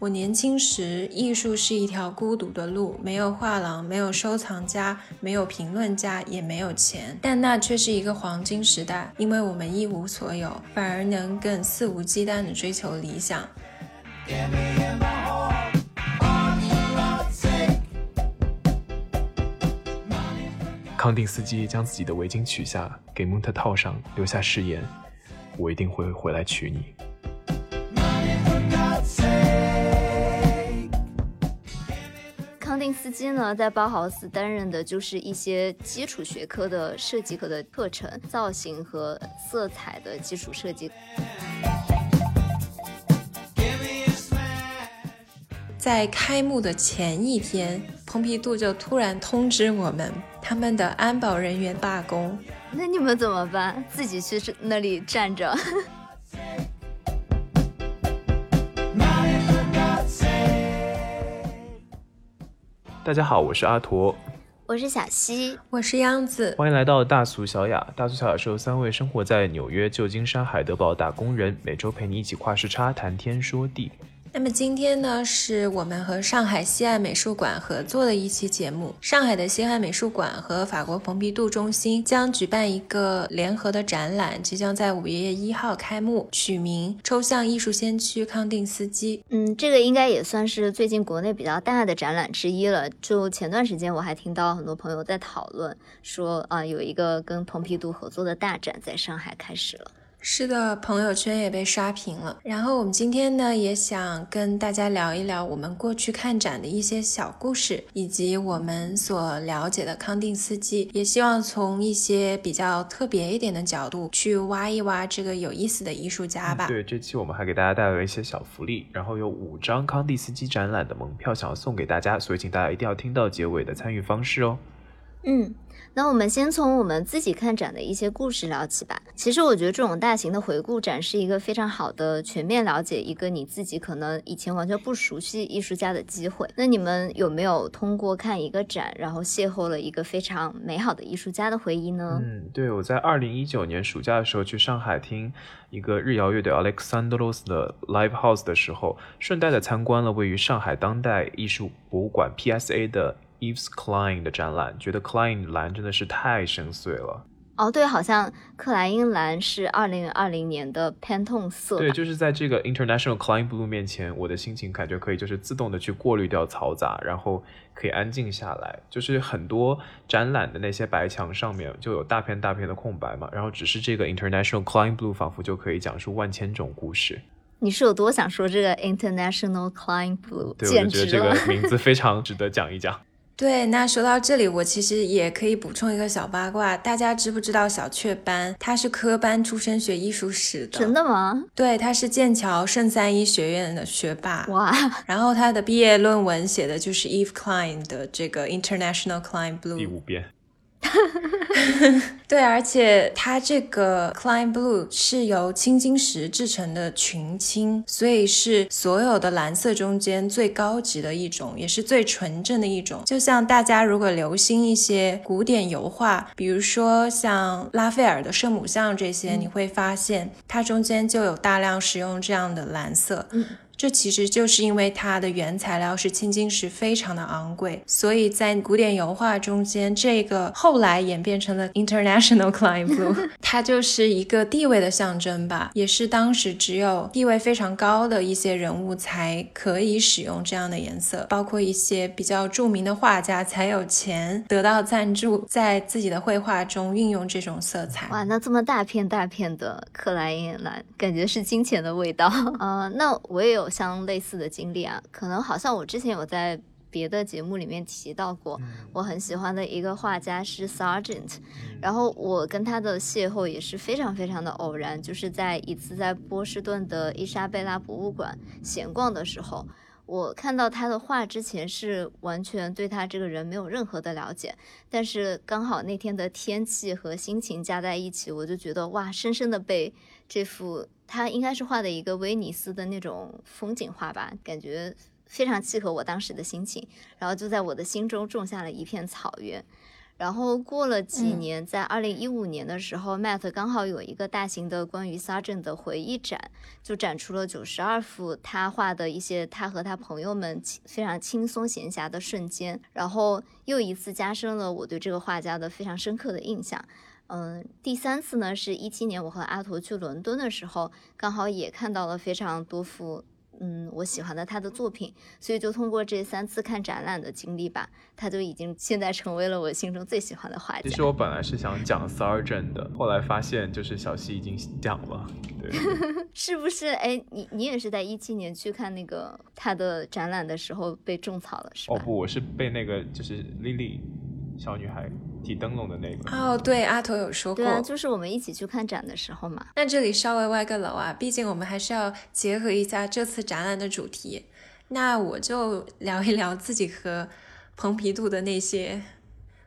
我年轻时，艺术是一条孤独的路，没有画廊，没有收藏家，没有评论家，也没有钱。但那却是一个黄金时代，因为我们一无所有，反而能更肆无忌惮地追求理想。康定斯基将自己的围巾取下，给蒙特套上，留下誓言：“我一定会回来娶你。”康定斯基呢，在包豪斯担任的就是一些基础学科的设计课的课程，造型和色彩的基础设计。在开幕的前一天，蓬皮杜就突然通知我们，他们的安保人员罢工。那你们怎么办？自己去那里站着？大家好，我是阿驼，我是小西，我是央子，欢迎来到大俗小雅。大俗小雅是由三位生活在纽约、旧金山、海德堡打工人，每周陪你一起跨时差谈天说地。那么今天呢，是我们和上海西岸美术馆合作的一期节目。上海的西岸美术馆和法国蓬皮杜中心将举办一个联合的展览，即将在五月一号开幕，取名“抽象艺术先驱康定斯基”。嗯，这个应该也算是最近国内比较大的展览之一了。就前段时间，我还听到很多朋友在讨论，说啊，有一个跟蓬皮杜合作的大展在上海开始了。是的，朋友圈也被刷屏了。然后我们今天呢，也想跟大家聊一聊我们过去看展的一些小故事，以及我们所了解的康定斯基。也希望从一些比较特别一点的角度去挖一挖这个有意思的艺术家吧。对，这期我们还给大家带来了一些小福利，然后有五张康定斯基展览的门票想要送给大家，所以请大家一定要听到结尾的参与方式哦。嗯。那我们先从我们自己看展的一些故事聊起吧。其实我觉得这种大型的回顾展是一个非常好的全面了解一个你自己可能以前完全不熟悉艺术家的机会。那你们有没有通过看一个展，然后邂逅了一个非常美好的艺术家的回忆呢？嗯，对，我在二零一九年暑假的时候去上海听一个日谣乐队 Alexandros 的 Live House 的时候，顺带的参观了位于上海当代艺术博物馆 PSA 的。Eves Klein 的展览，觉得 Klein 蓝真的是太深邃了。哦，对，好像克莱因蓝是二零二零年的 Pantone 色。对，就是在这个 International Klein Blue 面前，我的心情感觉可以就是自动的去过滤掉嘈杂，然后可以安静下来。就是很多展览的那些白墙上面就有大片大片的空白嘛，然后只是这个 International Klein Blue 仿佛就可以讲述万千种故事。你是有多想说这个 International Klein Blue？对，我觉得这个 名字非常值得讲一讲。对，那说到这里，我其实也可以补充一个小八卦，大家知不知道小雀斑？他是科班出身，学艺术史的。真的吗？对，他是剑桥圣三一学院的学霸。哇！然后他的毕业论文写的就是 Eve Klein 的这个 International Klein Blue 第五遍。对，而且它这个 Klein Blue 是由青金石制成的群青，所以是所有的蓝色中间最高级的一种，也是最纯正的一种。就像大家如果留心一些古典油画，比如说像拉斐尔的圣母像这些，你会发现它中间就有大量使用这样的蓝色。这其实就是因为它的原材料是青金石，非常的昂贵，所以在古典油画中间，这个后来演变成了 International Klein Blue，它就是一个地位的象征吧，也是当时只有地位非常高的一些人物才可以使用这样的颜色，包括一些比较著名的画家才有钱得到赞助，在自己的绘画中运用这种色彩。哇，那这么大片大片的克莱因蓝，感觉是金钱的味道啊！那我也有。相类似的经历啊，可能好像我之前有在别的节目里面提到过，我很喜欢的一个画家是 Sargent，然后我跟他的邂逅也是非常非常的偶然，就是在一次在波士顿的伊莎贝拉博物馆闲逛的时候，我看到他的画之前是完全对他这个人没有任何的了解，但是刚好那天的天气和心情加在一起，我就觉得哇，深深的被这幅。他应该是画的一个威尼斯的那种风景画吧，感觉非常契合我当时的心情，然后就在我的心中种下了一片草原。然后过了几年，在二零一五年的时候，Matt 刚好有一个大型的关于 Sargent 的回忆展，就展出了九十二幅他画的一些他和他朋友们非常轻松闲暇的瞬间，然后又一次加深了我对这个画家的非常深刻的印象。嗯，第三次呢，是一七年我和阿图去伦敦的时候，刚好也看到了非常多幅。嗯，我喜欢的他的作品，所以就通过这三次看展览的经历吧，他就已经现在成为了我心中最喜欢的画家。其实我本来是想讲 Sargent 的，后来发现就是小溪已经讲了，对，是不是？哎，你你也是在一七年去看那个他的展览的时候被种草了，是吧？哦不，我是被那个就是 Lily 小女孩。提灯笼的那个哦，对，阿头有说过，对啊，就是我们一起去看展的时候嘛。那这里稍微歪个楼啊，毕竟我们还是要结合一下这次展览的主题。那我就聊一聊自己和蓬皮杜的那些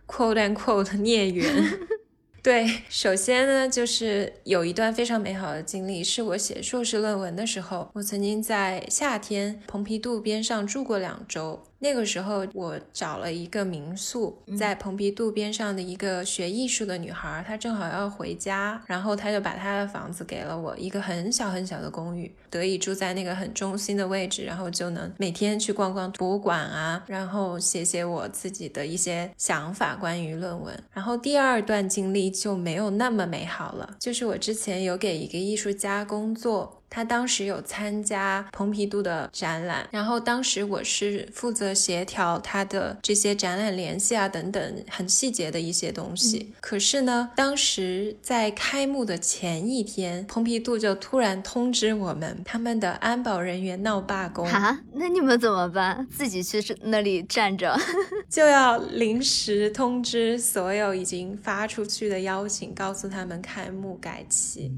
quote and quote 的孽缘。对，首先呢，就是有一段非常美好的经历，是我写硕士论文的时候，我曾经在夏天蓬皮杜边上住过两周。那个时候，我找了一个民宿，在蓬皮杜边上的一个学艺术的女孩，她正好要回家，然后她就把她的房子给了我，一个很小很小的公寓，得以住在那个很中心的位置，然后就能每天去逛逛博物馆啊，然后写写我自己的一些想法关于论文。然后第二段经历就没有那么美好了，就是我之前有给一个艺术家工作。他当时有参加蓬皮杜的展览，然后当时我是负责协调他的这些展览联系啊等等很细节的一些东西。可是呢，当时在开幕的前一天，蓬皮杜就突然通知我们，他们的安保人员闹罢工啊，那你们怎么办？自己去那里站着，就要临时通知所有已经发出去的邀请，告诉他们开幕改期。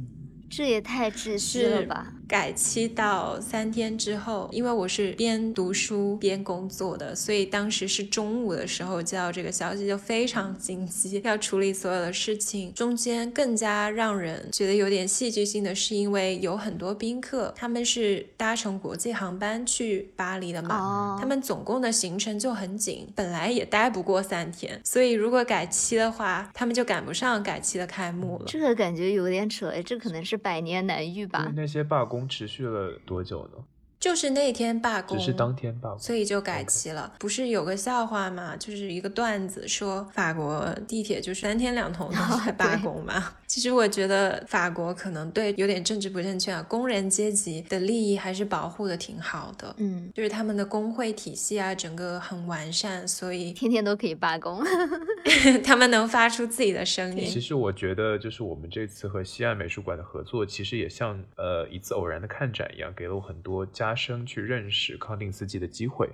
这也太窒息了吧！改期到三天之后，因为我是边读书边工作的，所以当时是中午的时候接到这个消息，就非常紧急，要处理所有的事情。中间更加让人觉得有点戏剧性的是，因为有很多宾客，他们是搭乘国际航班去巴黎的嘛，他们总共的行程就很紧，本来也待不过三天，所以如果改期的话，他们就赶不上改期的开幕了。这个感觉有点扯，哎，这可能是百年难遇吧？那些罢工。持续了多久呢？就是那天罢工，只是当天罢工，所以就改期了。不是有个笑话吗？就是一个段子，说法国地铁就是三天两头都在罢工嘛。其实我觉得法国可能对有点政治不正确啊，工人阶级的利益还是保护的挺好的。嗯，就是他们的工会体系啊，整个很完善，所以天天都可以罢工 他们能发出自己的声音。其实我觉得，就是我们这次和西岸美术馆的合作，其实也像呃一次偶然的看展一样，给了我很多加。生去认识康定斯基的机会，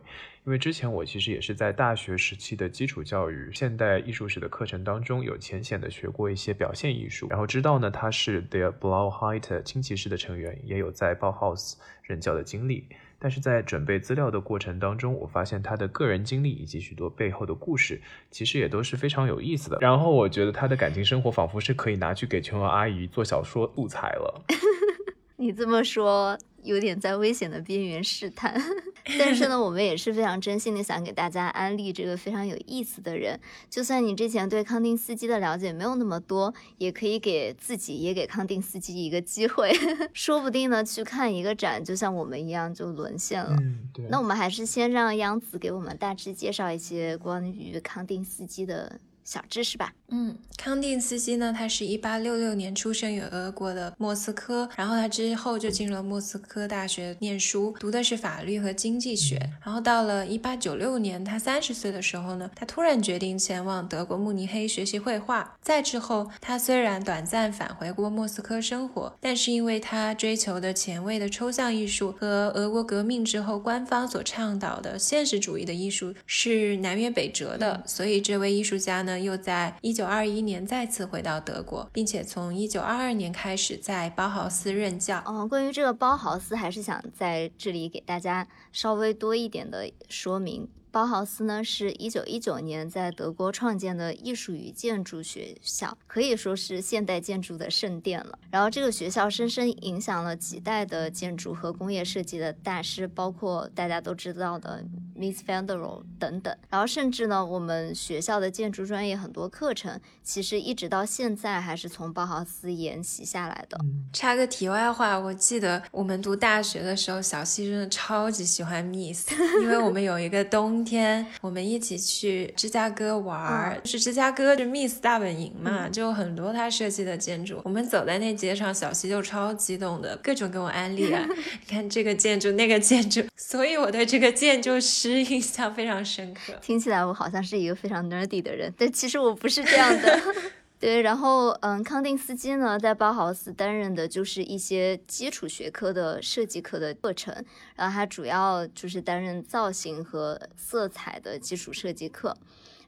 因为之前我其实也是在大学时期的基础教育现代艺术史的课程当中有浅显的学过一些表现艺术，然后知道呢他是 The Blau Heite 轻骑士的成员，也有在 Bauhaus 任教的经历。但是在准备资料的过程当中，我发现他的个人经历以及许多背后的故事，其实也都是非常有意思的。然后我觉得他的感情生活仿佛是可以拿去给琼瑶阿姨做小说素材了。你这么说。有点在危险的边缘试探，但是呢，我们也是非常真心的想给大家安利这个非常有意思的人。就算你之前对康定斯基的了解没有那么多，也可以给自己也给康定斯基一个机会，说不定呢去看一个展，就像我们一样就沦陷了。嗯，对。那我们还是先让央子给我们大致介绍一些关于康定斯基的。小知识吧，嗯，康定斯基呢，他是一八六六年出生于俄国的莫斯科，然后他之后就进入了莫斯科大学念书，读的是法律和经济学，然后到了一八九六年，他三十岁的时候呢，他突然决定前往德国慕尼黑学习绘画。再之后，他虽然短暂返回过莫斯科生活，但是因为他追求的前卫的抽象艺术和俄国革命之后官方所倡导的现实主义的艺术是南辕北辙的，所以这位艺术家呢。又在一九二一年再次回到德国，并且从一九二二年开始在包豪斯任教。嗯，关于这个包豪斯，还是想在这里给大家稍微多一点的说明。包豪斯呢，是一九一九年在德国创建的艺术与建筑学校，可以说是现代建筑的圣殿了。然后这个学校深深影响了几代的建筑和工业设计的大师，包括大家都知道的 Miss van der Rohe 等等。然后甚至呢，我们学校的建筑专业很多课程，其实一直到现在还是从包豪斯沿袭下来的。插个题外话，我记得我们读大学的时候，小西真的超级喜欢 Miss，因为我们有一个冬天，我们一起去芝加哥玩儿，是芝加哥是 Miss 大本营嘛，就很多他设计的建筑。我们走在那街上，小西就超激动的，各种跟我安利啊，你看这个建筑那个建筑，所以我对这个建筑师印象非常深刻。听起来我好像是一个非常 nerdy 的人，但其实我不是这样的。对，然后嗯，康定斯基呢，在包豪斯担任的就是一些基础学科的设计课的课程，然后他主要就是担任造型和色彩的基础设计课，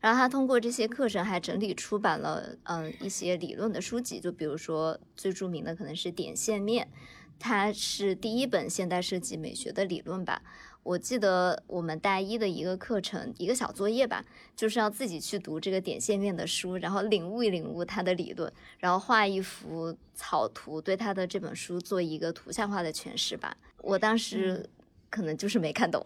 然后他通过这些课程还整理出版了嗯一些理论的书籍，就比如说最著名的可能是点线面，它是第一本现代设计美学的理论吧。我记得我们大一的一个课程，一个小作业吧，就是要自己去读这个点线面的书，然后领悟一领悟它的理论，然后画一幅草图，对他的这本书做一个图像化的诠释吧。我当时可能就是没看懂。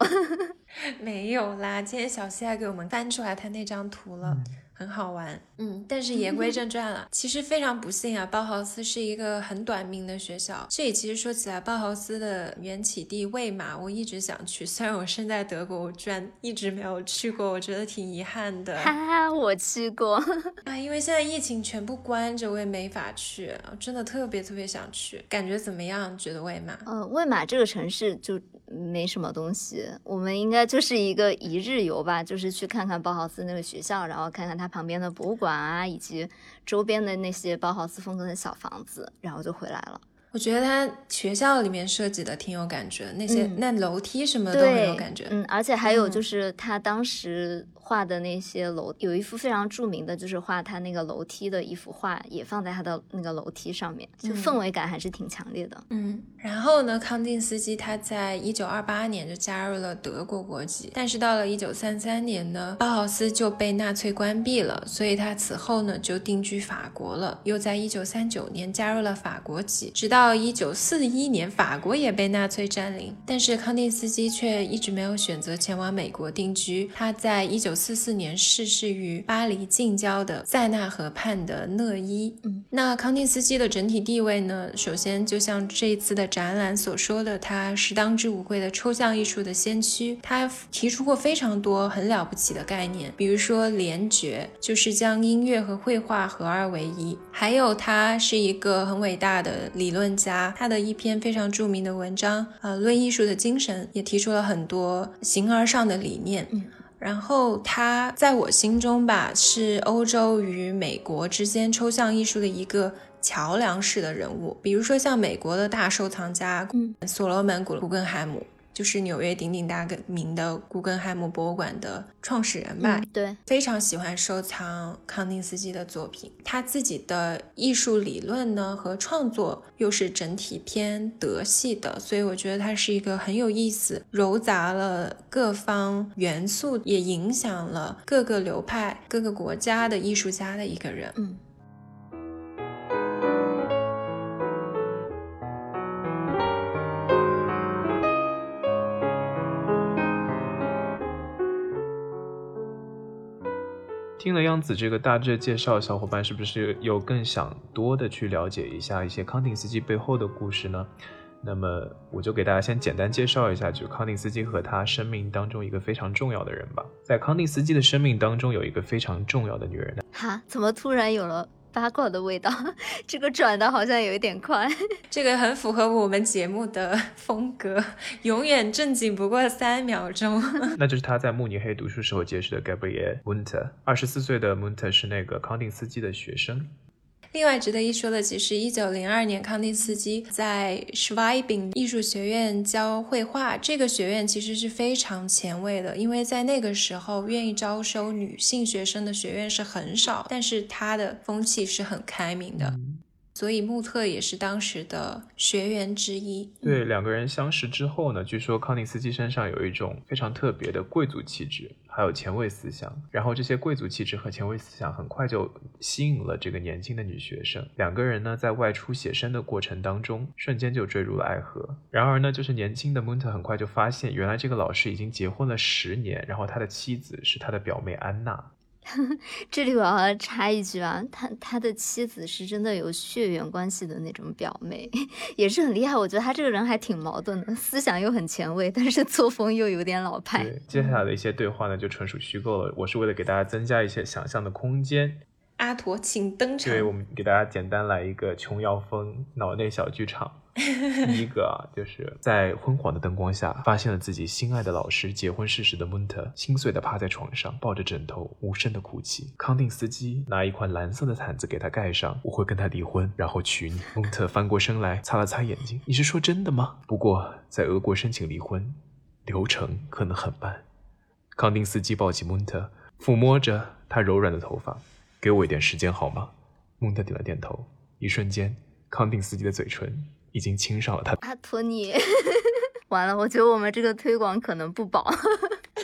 没有啦，今天小西还给我们翻出来他那张图了。很好玩，嗯，但是言归正传了，其实非常不幸啊，包豪斯是一个很短命的学校。这里其实说起来，包豪斯的缘起地魏玛，我一直想去，虽然我身在德国，我居然一直没有去过，我觉得挺遗憾的。哈哈，我去过 啊，因为现在疫情全部关着，我也没法去，真的特别特别想去。感觉怎么样？觉得魏玛？呃，魏玛这个城市就没什么东西，我们应该就是一个一日游吧，就是去看看包豪斯那个学校，然后看看他。旁边的博物馆啊，以及周边的那些包豪斯风格的小房子，然后就回来了。我觉得他学校里面设计的挺有感觉，那些那楼梯什么都很有感觉。嗯，而且还有就是他当时。画的那些楼有一幅非常著名的，就是画他那个楼梯的一幅画，也放在他的那个楼梯上面，就氛围感还是挺强烈的。嗯，然后呢，康定斯基他在一九二八年就加入了德国国籍，但是到了一九三三年呢，包豪斯就被纳粹关闭了，所以他此后呢就定居法国了，又在一九三九年加入了法国籍，直到一九四一年法国也被纳粹占领，但是康定斯基却一直没有选择前往美国定居，他在一九。四四年逝世于巴黎近郊的塞纳河畔的讷伊。嗯，那康定斯基的整体地位呢？首先，就像这一次的展览所说的，他是当之无愧的抽象艺术的先驱。他提出过非常多很了不起的概念，比如说联觉，就是将音乐和绘画合二为一。还有，他是一个很伟大的理论家，他的一篇非常著名的文章，呃，《论艺术的精神》，也提出了很多形而上的理念。嗯。然后他在我心中吧，是欧洲与美国之间抽象艺术的一个桥梁式的人物。比如说像美国的大收藏家，嗯，所罗门古古根海姆。就是纽约鼎鼎大名的古根海姆博物馆的创始人吧？对，非常喜欢收藏康定斯基的作品。他自己的艺术理论呢和创作又是整体偏德系的，所以我觉得他是一个很有意思、糅杂了各方元素，也影响了各个流派、各个国家的艺术家的一个人。嗯。听了央子这个大致的介绍，小伙伴是不是有更想多的去了解一下一些康定斯基背后的故事呢？那么我就给大家先简单介绍一下，就康定斯基和他生命当中一个非常重要的人吧。在康定斯基的生命当中，有一个非常重要的女人。哈？怎么突然有了？八卦的味道，这个转的好像有一点快。这个很符合我们节目的风格，永远正经不过三秒钟。那就是他在慕尼黑读书时候结识的 Gabriel Munter。二十四岁的 Munter 是那个康定斯基的学生。另外值得一说的，其实一九零二年，康定斯基在 Schwabing 艺术学院教绘画。这个学院其实是非常前卫的，因为在那个时候，愿意招收女性学生的学院是很少，但是它的风气是很开明的。所以穆特也是当时的学员之一。对，两个人相识之后呢，据说康定斯基身上有一种非常特别的贵族气质。还有前卫思想。然后这些贵族气质和前卫思想很快就吸引了这个年轻的女学生。两个人呢，在外出写生的过程当中，瞬间就坠入了爱河。然而呢，就是年轻的蒙特很快就发现，原来这个老师已经结婚了十年，然后他的妻子是他的表妹安娜。这里我要插一句啊，他他的妻子是真的有血缘关系的那种表妹，也是很厉害。我觉得他这个人还挺矛盾的，思想又很前卫，但是作风又有点老派。接下来的一些对话呢，就纯属虚构了。我是为了给大家增加一些想象的空间。阿驼，请登场。对，我们给大家简单来一个琼瑶风脑内小剧场。第一个啊，就是在昏黄的灯光下，发现了自己心爱的老师结婚事实的蒙特，心碎的趴在床上，抱着枕头，无声的哭泣。康定斯基拿一块蓝色的毯子给他盖上，我会跟他离婚，然后娶你。蒙特翻过身来，擦了擦眼睛，你是说真的吗？不过在俄国申请离婚，流程可能很慢。康定斯基抱起蒙特，抚摸着他柔软的头发，给我一点时间好吗？蒙特点了点头，一瞬间，康定斯基的嘴唇。已经亲上了他。阿托尼，完了，我觉得我们这个推广可能不保。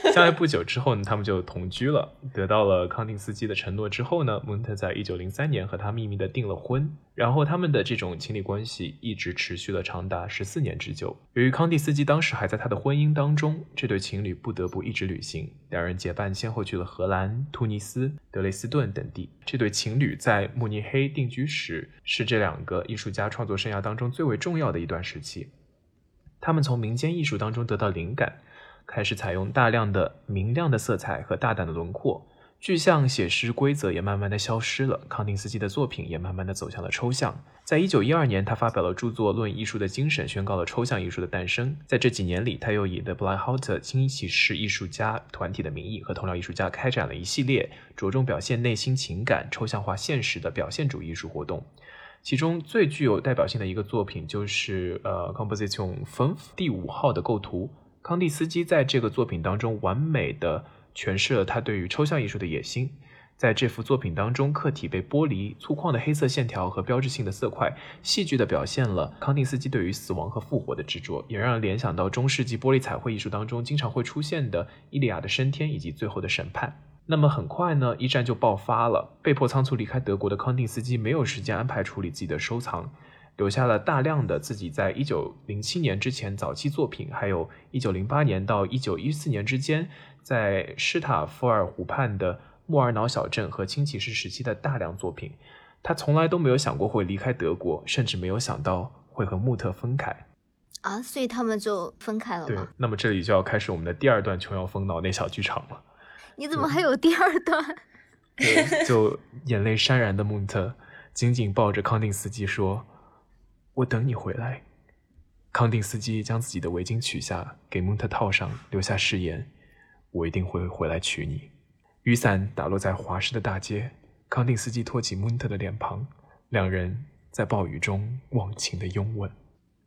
相爱不久之后呢，他们就同居了。得到了康定斯基的承诺之后呢，蒙特在一九零三年和他秘密的订了婚。然后他们的这种情侣关系一直持续了长达十四年之久。由于康定斯基当时还在他的婚姻当中，这对情侣不得不一直旅行。两人结伴先后去了荷兰、突尼斯、德累斯顿等地。这对情侣在慕尼黑定居时，是这两个艺术家创作生涯当中最为重要的一段时期。他们从民间艺术当中得到灵感。开始采用大量的明亮的色彩和大胆的轮廓，具象写实规则也慢慢的消失了。康定斯基的作品也慢慢的走向了抽象。在一九一二年，他发表了著作《论艺术的精神》，宣告了抽象艺术的诞生。在这几年里，他又以 The b l i h o u t e r 新奇士艺术家团体的名义，和同僚艺术家开展了一系列着重表现内心情感、抽象化现实的表现主义艺术活动。其中最具有代表性的一个作品就是呃 Composition Five 第五号的构图。康蒂斯基在这个作品当中完美的诠释了他对于抽象艺术的野心。在这幅作品当中，客体被剥离，粗犷的黑色线条和标志性的色块，戏剧的表现了康定斯基对于死亡和复活的执着，也让人联想到中世纪玻璃彩绘艺术当中经常会出现的《伊利亚的升天》以及《最后的审判》。那么很快呢，一战就爆发了，被迫仓促离开德国的康定斯基没有时间安排处理自己的收藏。留下了大量的自己在一九零七年之前早期作品，还有一九零八年到一九一四年之间在施塔夫尔湖畔的莫尔瑙小镇和清骑士时期的大量作品。他从来都没有想过会离开德国，甚至没有想到会和穆特分开。啊，所以他们就分开了对，那么这里就要开始我们的第二段琼瑶风脑内小剧场了。你怎么还有第二段？对，就眼泪潸然的穆特紧紧抱着康定斯基说。我等你回来。康定斯基将自己的围巾取下，给蒙特套上，留下誓言：“我一定会回来娶你。”雨伞打落在华氏的大街，康定斯基托起蒙特的脸庞，两人在暴雨中忘情的拥吻。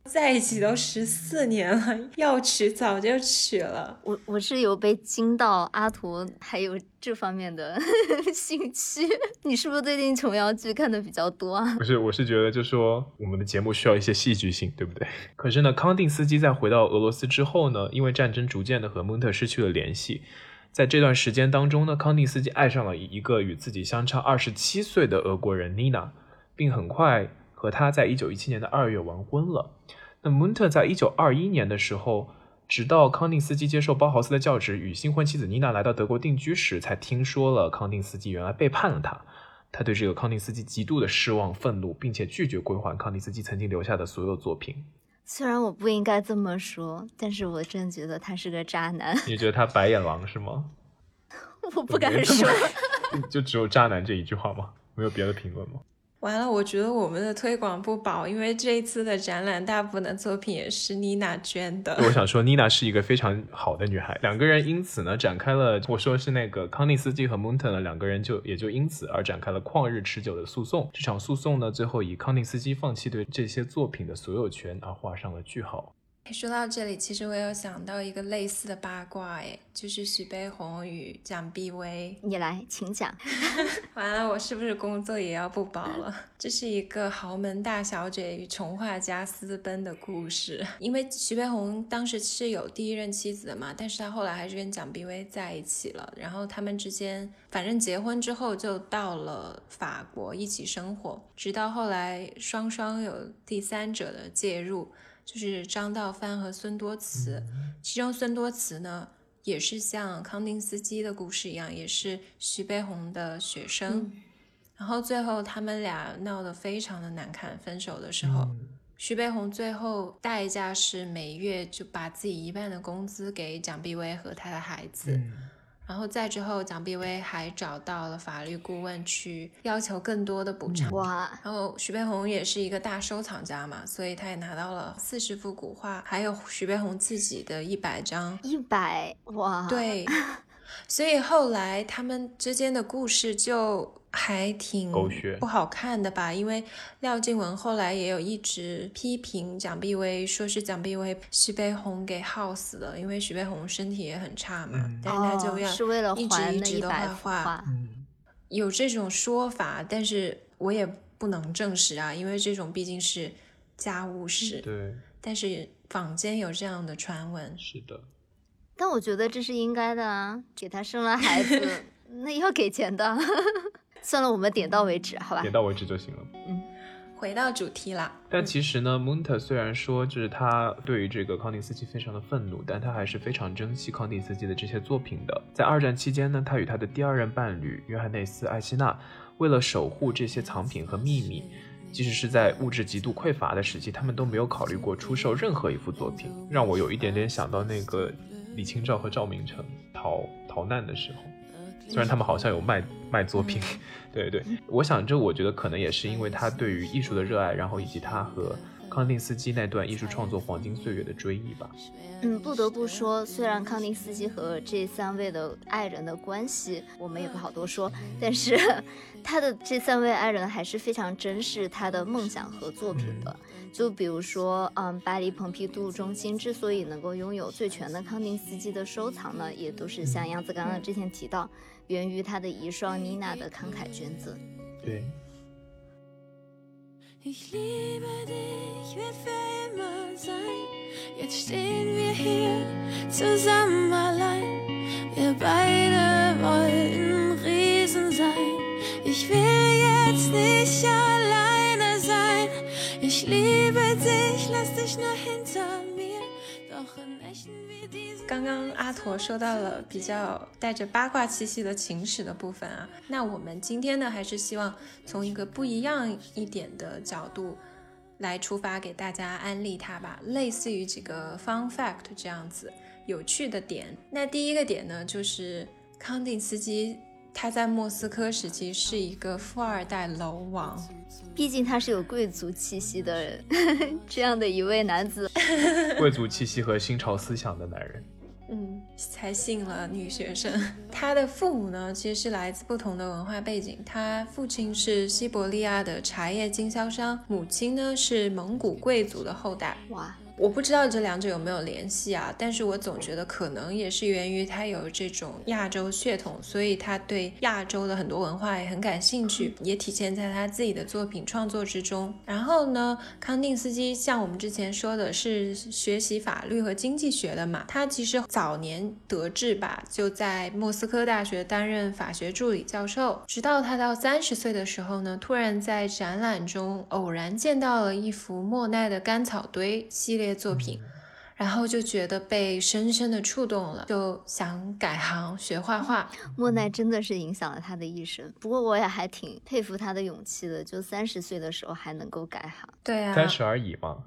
在一起都十四年了，要娶早就娶了。我我是有被惊到，阿图还有这方面的 兴趣。你是不是最近琼瑶剧看的比较多啊？不是，我是觉得就说我们的节目需要一些戏剧性，对不对？可是呢，康定斯基在回到俄罗斯之后呢，因为战争逐渐的和蒙特失去了联系。在这段时间当中呢，康定斯基爱上了一个与自己相差二十七岁的俄国人妮娜，并很快和他在一九一七年的二月完婚了。那蒙特在一九二一年的时候，直到康定斯基接受包豪斯的教职，与新婚妻子妮娜来到德国定居时，才听说了康定斯基原来背叛了他。他对这个康定斯基极度的失望、愤怒，并且拒绝归还康定斯基曾经留下的所有作品。虽然我不应该这么说，但是我真觉得他是个渣男。你觉得他白眼狼是吗？我不敢说。就只有渣男这一句话吗？没有别的评论吗？完了，我觉得我们的推广不保，因为这一次的展览大部分的作品也是妮娜捐的。我想说，妮娜是一个非常好的女孩，两个人因此呢展开了，我说是那个康定斯基和蒙特呢两个人就也就因此而展开了旷日持久的诉讼。这场诉讼呢最后以康定斯基放弃对这些作品的所有权而画上了句号。说到这里，其实我有想到一个类似的八卦，哎，就是徐悲鸿与蒋碧薇。你来，请讲。完了，我是不是工作也要不保了？这是一个豪门大小姐与穷画家私奔的故事。因为徐悲鸿当时是有第一任妻子的嘛，但是他后来还是跟蒋碧薇在一起了。然后他们之间，反正结婚之后就到了法国一起生活，直到后来双双有第三者的介入。就是张道藩和孙多慈，其中孙多慈呢，也是像康定斯基的故事一样，也是徐悲鸿的学生。然后最后他们俩闹得非常的难看，分手的时候，徐悲鸿最后代价是每月就把自己一半的工资给蒋碧薇和他的孩子。然后再之后，蒋碧薇还找到了法律顾问去要求更多的补偿。哇！然后徐悲鸿也是一个大收藏家嘛，所以他也拿到了四十幅古画，还有徐悲鸿自己的一百张。一百哇！对，所以后来他们之间的故事就。还挺不好看的吧？因为廖静文后来也有一直批评蒋碧薇，说是蒋碧薇徐悲鸿给耗死了，因为徐悲鸿身体也很差嘛，但是他就要一直一直的画画。有这种说法，但是我也不能证实啊，因为这种毕竟是家务事。对，但是坊间有这样的传闻。是的，但我觉得这是应该的啊，给他生了孩子，那要给钱的。算了，我们点到为止，好吧？点到为止就行了。嗯，回到主题啦。但其实呢，Munter 虽然说就是他对于这个康定斯基非常的愤怒，但他还是非常珍惜康定斯基的这些作品的。在二战期间呢，他与他的第二任伴侣约翰内斯·艾希纳，为了守护这些藏品和秘密，即使是在物质极度匮乏的时期，他们都没有考虑过出售任何一幅作品。让我有一点点想到那个李清照和赵明诚逃逃难的时候。虽然他们好像有卖卖作品，对对，我想这我觉得可能也是因为他对于艺术的热爱，然后以及他和康定斯基那段艺术创作黄金岁月的追忆吧。嗯，不得不说，虽然康定斯基和这三位的爱人的关系我们也不好多说，但是 他的这三位爱人还是非常珍视他的梦想和作品的。就比如说，嗯，巴黎蓬皮杜中心之所以能够拥有最全的康定斯基的收藏呢，也都是像杨子刚刚之前提到。源于他的遗孀妮娜的慷慨捐赠。对。Ich liebe dich, wird für immer sein. Jetzt stehen wir hier zusammen allein. Wir beide wollten Riesen sein. Ich will jetzt nicht alleine sein. Ich liebe dich, lass dich nur hinter mir. 刚刚阿驼说到了比较带着八卦气息的情史的部分啊，那我们今天呢，还是希望从一个不一样一点的角度来出发，给大家安利它吧，类似于几个 fun fact 这样子有趣的点。那第一个点呢，就是康定斯基他在莫斯科时期是一个富二代楼王，毕竟他是有贵族气息的人 这样的一位男子，贵族气息和新潮思想的男人。嗯，才信了女学生。他的父母呢，其实是来自不同的文化背景。他父亲是西伯利亚的茶叶经销商，母亲呢是蒙古贵族的后代。哇。我不知道这两者有没有联系啊，但是我总觉得可能也是源于他有这种亚洲血统，所以他对亚洲的很多文化也很感兴趣，也体现在他自己的作品创作之中。然后呢，康定斯基像我们之前说的是学习法律和经济学的嘛，他其实早年得志吧，就在莫斯科大学担任法学助理教授，直到他到三十岁的时候呢，突然在展览中偶然见到了一幅莫奈的《干草堆》系列。作品，然后就觉得被深深的触动了，就想改行学画画。莫奈真的是影响了他的一生，不过我也还挺佩服他的勇气的，就三十岁的时候还能够改行。对啊，三十而已嘛。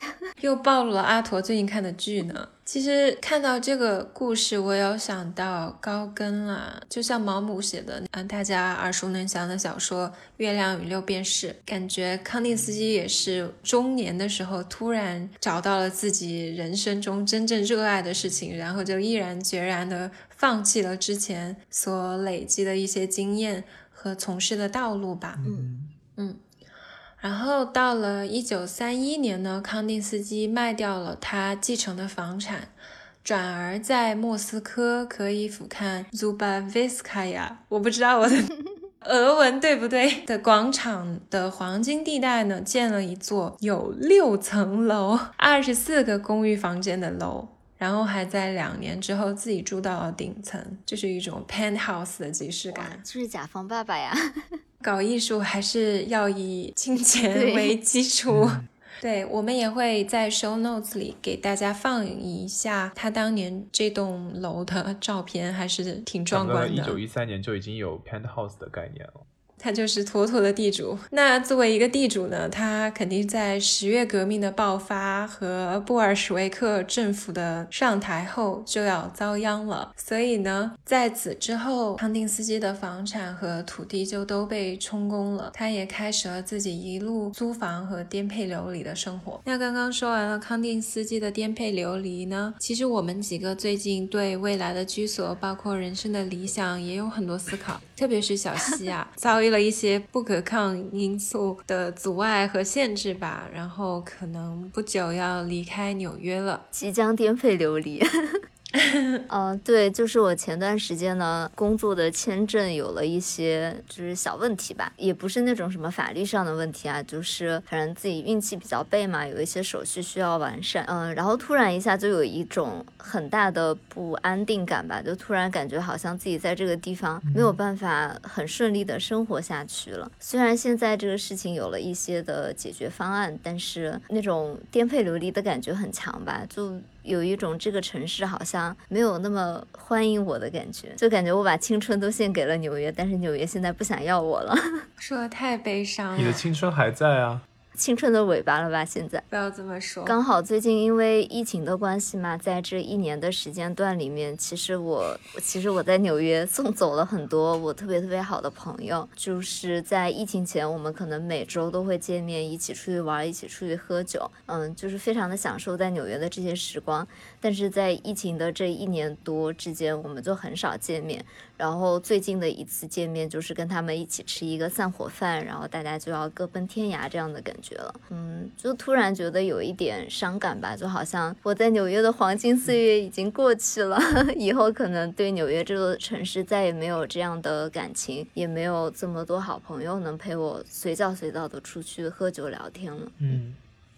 又暴露了阿驼最近看的剧呢。其实看到这个故事，我有想到高更啦，就像毛姆写的，嗯，大家耳熟能详的小说《月亮与六便士》，感觉康定斯基也是中年的时候突然找到了自己人生中真正热爱的事情，然后就毅然决然的放弃了之前所累积的一些经验和从事的道路吧。嗯嗯。然后到了一九三一年呢，康定斯基卖掉了他继承的房产，转而在莫斯科可以俯瞰 Zubaviskaya，我不知道我的 俄文对不对的广场的黄金地带呢，建了一座有六层楼、二十四个公寓房间的楼。然后还在两年之后自己住到了顶层，就是一种 penthouse 的即视感，就是甲方爸爸呀。搞艺术还是要以金钱为 基础。对，我们也会在 show notes 里给大家放一下他当年这栋楼的照片，还是挺壮观的。一九一三年就已经有 penthouse 的概念了。他就是妥妥的地主。那作为一个地主呢，他肯定在十月革命的爆发和布尔什维克政府的上台后就要遭殃了。所以呢，在此之后，康定斯基的房产和土地就都被充公了。他也开始了自己一路租房和颠沛流离的生活。那刚刚说完了康定斯基的颠沛流离呢，其实我们几个最近对未来的居所，包括人生的理想，也有很多思考。特别是小西啊，遭遇了一些不可抗因素的阻碍和限制吧，然后可能不久要离开纽约了，即将颠沛流离。嗯，对，就是我前段时间呢，工作的签证有了一些就是小问题吧，也不是那种什么法律上的问题啊，就是反正自己运气比较背嘛，有一些手续需要完善。嗯，然后突然一下就有一种很大的不安定感吧，就突然感觉好像自己在这个地方没有办法很顺利的生活下去了。虽然现在这个事情有了一些的解决方案，但是那种颠沛流离的感觉很强吧，就。有一种这个城市好像没有那么欢迎我的感觉，就感觉我把青春都献给了纽约，但是纽约现在不想要我了，说的太悲伤了。你的青春还在啊。青春的尾巴了吧？现在不要这么说。刚好最近因为疫情的关系嘛，在这一年的时间段里面，其实我其实我在纽约送走了很多我特别特别好的朋友。就是在疫情前，我们可能每周都会见面，一起出去玩，一起出去喝酒，嗯，就是非常的享受在纽约的这些时光。但是在疫情的这一年多之间，我们就很少见面。然后最近的一次见面，就是跟他们一起吃一个散伙饭，然后大家就要各奔天涯这样的感觉了。嗯，就突然觉得有一点伤感吧，就好像我在纽约的黄金岁月已经过去了，以后可能对纽约这座城市再也没有这样的感情，也没有这么多好朋友能陪我随叫随到的出去喝酒聊天了。嗯。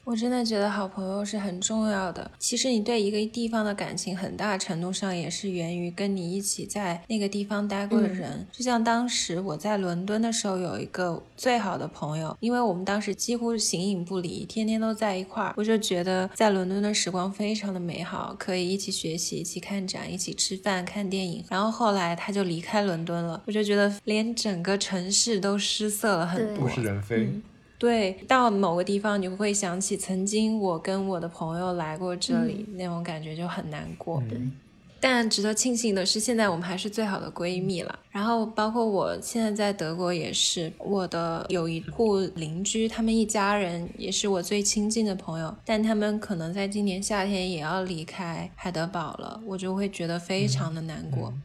我真的觉得好朋友是很重要的。其实你对一个地方的感情，很大程度上也是源于跟你一起在那个地方待过的人。就像当时我在伦敦的时候，有一个最好的朋友，因为我们当时几乎形影不离，天天都在一块儿，我就觉得在伦敦的时光非常的美好，可以一起学习，一起看展，一起吃饭、看电影。然后后来他就离开伦敦了，我就觉得连整个城市都失色了很多，物是人非。对，到某个地方你会想起曾经我跟我的朋友来过这里，那种感觉就很难过。对，但值得庆幸的是，现在我们还是最好的闺蜜了。然后，包括我现在在德国也是，我的有一户邻居，他们一家人也是我最亲近的朋友，但他们可能在今年夏天也要离开海德堡了，我就会觉得非常的难过。嗯，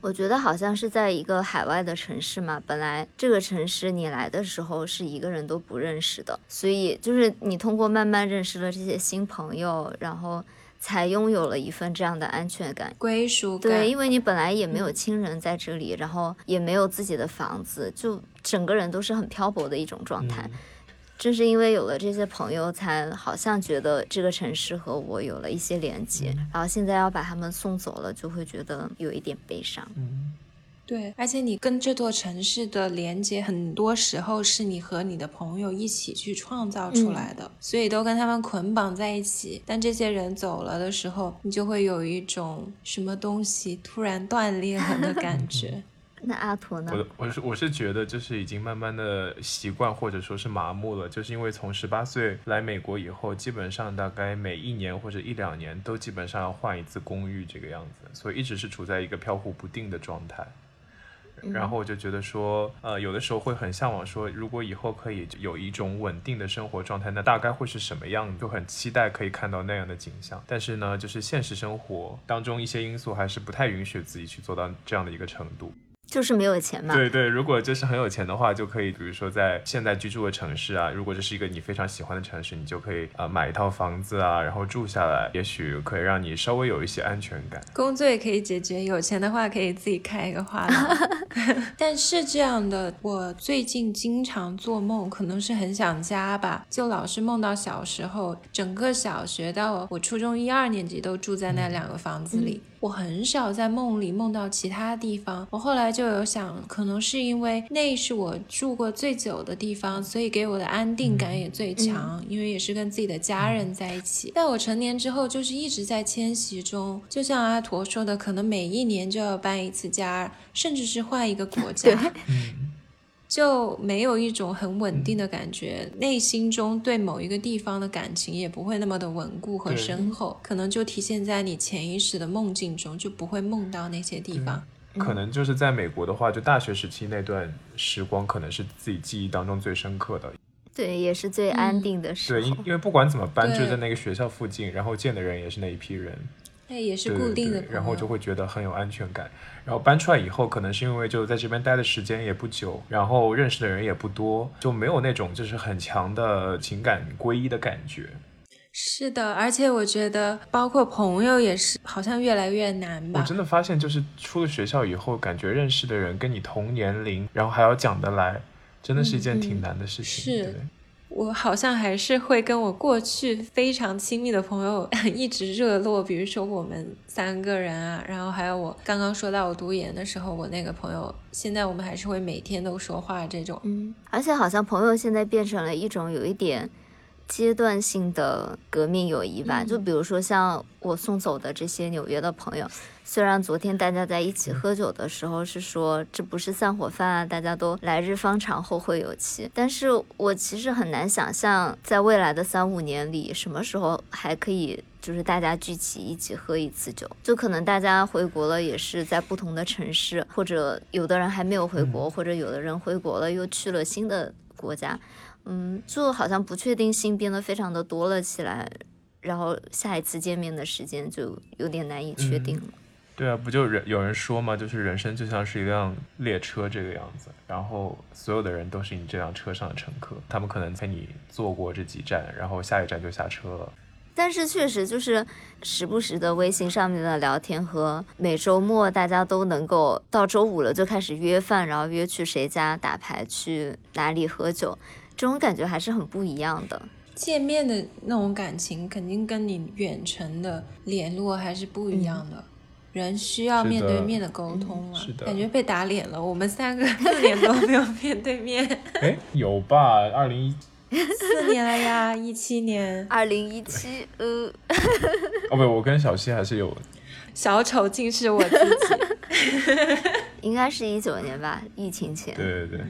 我觉得好像是在一个海外的城市嘛，本来这个城市你来的时候是一个人都不认识的，所以就是你通过慢慢认识了这些新朋友，然后才拥有了一份这样的安全感、归属感。对，因为你本来也没有亲人在这里，然后也没有自己的房子，就整个人都是很漂泊的一种状态。正是因为有了这些朋友，才好像觉得这个城市和我有了一些连接。然后现在要把他们送走了，就会觉得有一点悲伤。嗯，对。而且你跟这座城市的连接，很多时候是你和你的朋友一起去创造出来的，所以都跟他们捆绑在一起。但这些人走了的时候，你就会有一种什么东西突然断裂了的感觉。那阿驼呢？我我是我是觉得就是已经慢慢的习惯或者说是麻木了，就是因为从十八岁来美国以后，基本上大概每一年或者一两年都基本上要换一次公寓这个样子，所以一直是处在一个飘忽不定的状态。然后我就觉得说，呃，有的时候会很向往说，如果以后可以有一种稳定的生活状态，那大概会是什么样子？就很期待可以看到那样的景象。但是呢，就是现实生活当中一些因素还是不太允许自己去做到这样的一个程度。就是没有钱嘛。对对，如果就是很有钱的话，就可以，比如说在现在居住的城市啊，如果这是一个你非常喜欢的城市，你就可以啊、呃买一套房子啊，然后住下来，也许可以让你稍微有一些安全感。工作也可以解决，有钱的话可以自己开一个画廊。但是这样的，我最近经常做梦，可能是很想家吧，就老是梦到小时候，整个小学到我初中一二年级都住在那两个房子里。我很少在梦里梦到其他地方。我后来就有想，可能是因为那是我住过最久的地方，所以给我的安定感也最强，因为也是跟自己的家人在一起。在我成年之后，就是一直在迁徙中，就像阿驼说的，可能每一年就要搬一次家，甚至是换一个国家。就没有一种很稳定的感觉，内心中对某一个地方的感情也不会那么的稳固和深厚，可能就体现在你潜意识的梦境中，就不会梦到那些地方。可能就是在美国的话，就大学时期那段时光，可能是自己记忆当中最深刻的。对，也是最安定的时候。对，因因为不管怎么搬，就在那个学校附近，然后见的人也是那一批人，那也是对固定的对对，然后就会觉得很有安全感。然后搬出来以后，可能是因为就在这边待的时间也不久，然后认识的人也不多，就没有那种就是很强的情感归依的感觉。是的，而且我觉得，包括朋友也是，好像越来越难吧。我真的发现，就是出了学校以后，感觉认识的人跟你同年龄，然后还要讲得来，真的是一件挺难的事情。嗯是对我好像还是会跟我过去非常亲密的朋友 一直热络，比如说我们三个人啊，然后还有我刚刚说到我读研的时候，我那个朋友，现在我们还是会每天都说话这种。嗯，而且好像朋友现在变成了一种有一点阶段性的革命友谊吧。嗯。就比如说像我送走的这些纽约的朋友，虽然昨天大家在一嗯。起喝酒的时候是说这不是散伙饭啊，大家都来日方长，后会有期，但是我其实很难想象在未来的三五年里，什么时候还可以。就是大家聚齐一起喝一次酒，就可能大家回国了，也是在不同的城市，或者有的人还没有回国，或者有的人回国了又去了新的国家，嗯，就好像不确定性变得非常的多了起来，然后下一次见面的时间就有点难以确定了。对啊，不就人有人说嘛，就是人生就像是一辆列车这个样子，然后所有的人都是你这辆车上的乘客，他们可能陪你坐过这几站，然后下一站就下车了。但是确实就是时不时的微信上面的聊天和每周末大家都能够到周五了就开始约饭，然后约去谁家打牌，去哪里喝酒，这种感觉还是很不一样的。见面的那种感情，肯定跟你远程的联络还是不一样的。人需要面对面的沟通了，是的感觉被打脸了。我们三个四年都没有面对面，哎，有吧？二零一四年了呀，一七年，二零一七，呃，哦不，我跟小西还是有小丑竟是我自己。应该是一九年吧，疫情前。对对对，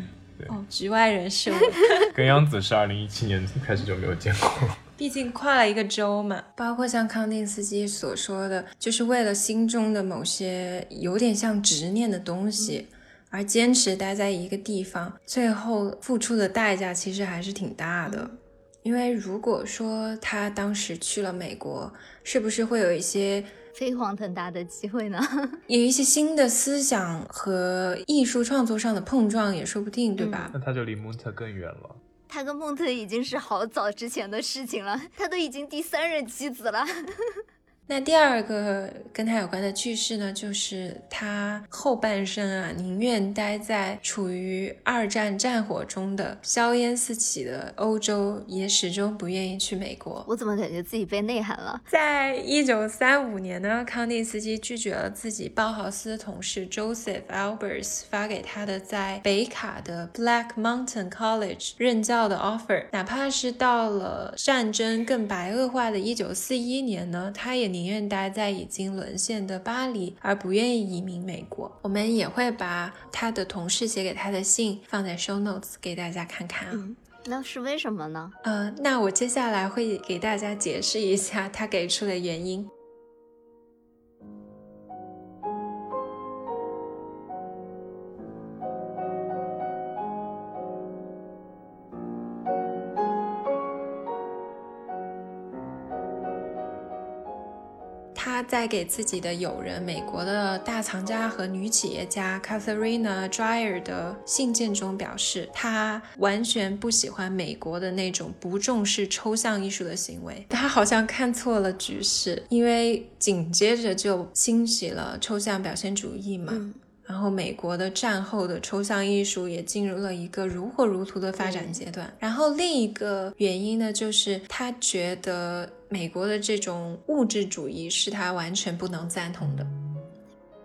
哦，局外人是我，跟杨子是二零一七年开始就没有见过。毕竟跨了一个州嘛。包括像康定斯基所说的，就是为了心中的某些有点像执念的东西。而坚持待在一个地方，最后付出的代价其实还是挺大的。因为如果说他当时去了美国，是不是会有一些飞黄腾达的机会呢？有一些新的思想和艺术创作上的碰撞也说不定，对吧？那他就离蒙特更远了。他跟孟特已经是好早之前的事情了，他都已经第三任妻子了。那第二个跟他有关的趣事呢，就是他后半生啊，宁愿待在处于二战战火中的硝烟四起的欧洲，也始终不愿意去美国。我怎么感觉自己被内涵了？在一九三五年呢，康定斯基拒绝了自己包豪斯同事 Joseph Albers 发给他的在北卡的 Black Mountain College 任教的 offer，哪怕是到了战争更白恶化的一九四一年呢，他也宁愿待在已经沦陷的巴黎，而不愿意移民美国。我们也会把他的同事写给他的信放在 show notes 给大家看看啊。那是为什么呢？呃，那我接下来会给大家解释一下他给出的原因。在给自己的友人、美国的大藏家和女企业家 Catharina Dreyer 的信件中表示，他完全不喜欢美国的那种不重视抽象艺术的行为。他好像看错了局势，因为紧接着就兴起了抽象表现主义嘛。然后美国的战后的抽象艺术也进入了一个如火如荼的发展阶段。然后另一个原因呢，就是他觉得美国的这种物质主义是他完全不能赞同的。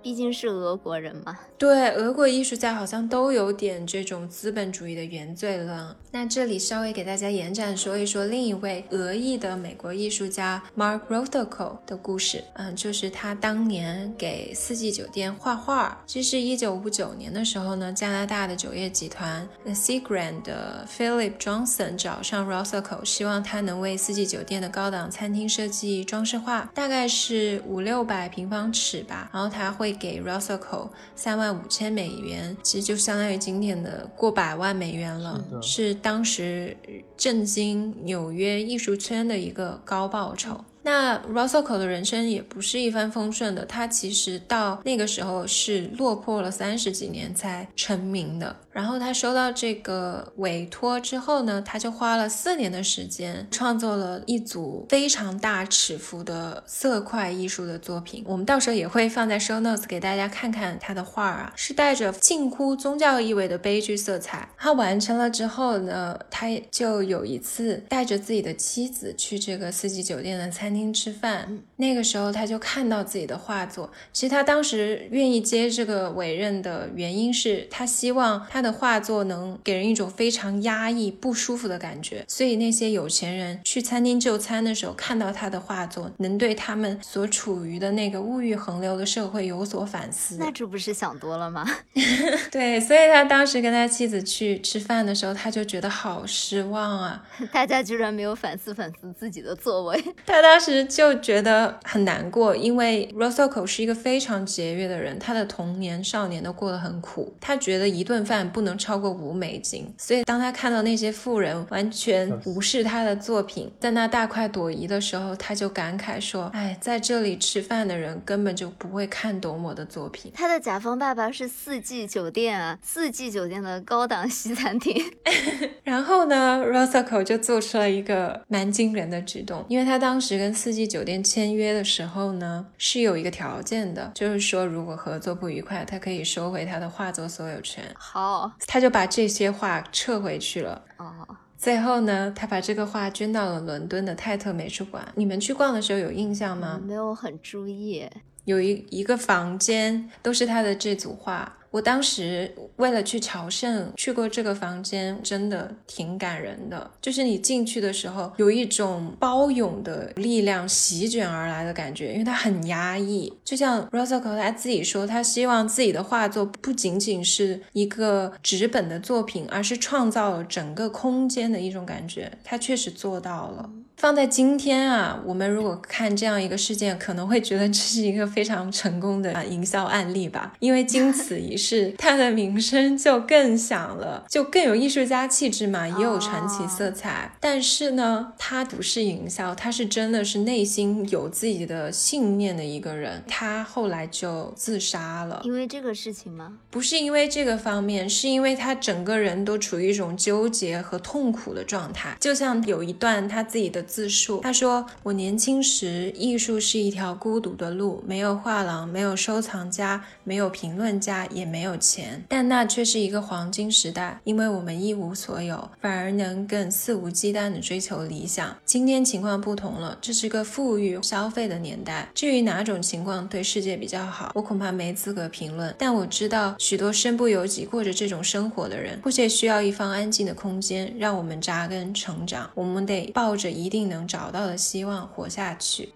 毕竟是俄国人嘛。对，俄国艺术家好像都有点这种资本主义的原罪了。那这里稍微给大家延展说一说另一位俄裔的美国艺术家 Mark Rothko 的故事。嗯，就是他当年给四季酒店画画。这是一九五九年的时候呢，加拿大的酒业集团 The Seagram 的 Philip Johnson 找上 Rothko，希望他能为四季酒店的高档餐厅设计装饰画，大概是五六百平方尺吧。然后他会给 Rothko 三万。五千美元，其实就相当于今天的过百万美元了，是当时震惊纽约艺术圈的一个高报酬。那 Rothko 的人生也不是一帆风顺的，他其实到那个时候是落魄了三十几年才成名的。然后他收到这个委托之后呢，他就花了四年的时间创作了一组非常大尺幅的色块艺术的作品。我们到时候也会放在 show notes 给大家看看他的画啊，是带着近乎宗教意味的悲剧色彩。他完成了之后呢，他就有一次带着自己的妻子去这个四季酒店的餐厅厅。吃饭，那个时候他就看到自己的画作。其实他当时愿意接这个委任的原因是他希望他的画作能给人一种非常压抑、不舒服的感觉。所以那些有钱人去餐厅就餐的时候，看到他的画作，能对他们所处于的那个物欲横流的社会有所反思。那这不是想多了吗？对，所以他当时跟他妻子去吃饭的时候，他就觉得好失望啊！大家居然没有反思反思自己的作为。他当时。时就觉得很难过，因为 Rothko 是一个非常节约的人，他的童年、少年都过得很苦。他觉得一顿饭不能超过五美金，所以当他看到那些富人完全无视他的作品，在那大快朵颐的时候，他就感慨说：“哎，在这里吃饭的人根本就不会看懂我的作品。”他的甲方爸爸是四季酒店啊，四季酒店的高档西餐厅。然后呢，Rothko 就做出了一个蛮惊人的举动，因为他当时跟四季酒店签约的时候呢，是有一个条件的，就是说如果合作不愉快，他可以收回他的画作所有权。好，他就把这些画撤回去了。哦，最后呢，他把这个画捐到了伦敦的泰特美术馆。你们去逛的时候有印象吗？没有很注意。有一一个房间都是他的这组画。我当时为了去朝圣，去过这个房间，真的挺感人的。就是你进去的时候，有一种包涌的力量席卷而来的感觉，因为它很压抑。就像 Rothko 他自己说，他希望自己的画作不仅仅是一个纸本的作品，而是创造了整个空间的一种感觉。他确实做到了。放在今天啊，我们如果看这样一个事件，可能会觉得这是一个非常成功的啊营销案例吧。因为经此一事，他的名声就更响了，就更有艺术家气质嘛，也有传奇色彩。但是呢，他不是营销，他是真的是内心有自己的信念的一个人。他后来就自杀了，因为这个事情吗？不是因为这个方面，是因为他整个人都处于一种纠结和痛苦的状态。就像有一段他自己的。自述，他说：“我年轻时，艺术是一条孤独的路，没有画廊，没有收藏家，没有评论家，也没有钱。但那却是一个黄金时代，因为我们一无所有，反而能更肆无忌惮地追求理想。今天情况不同了，这是个富裕消费的年代。至于哪种情况对世界比较好，我恐怕没资格评论。但我知道，许多身不由己过着这种生活的人，迫切需要一方安静的空间，让我们扎根成长。我们得抱着一定。”定能找到的希望活下去。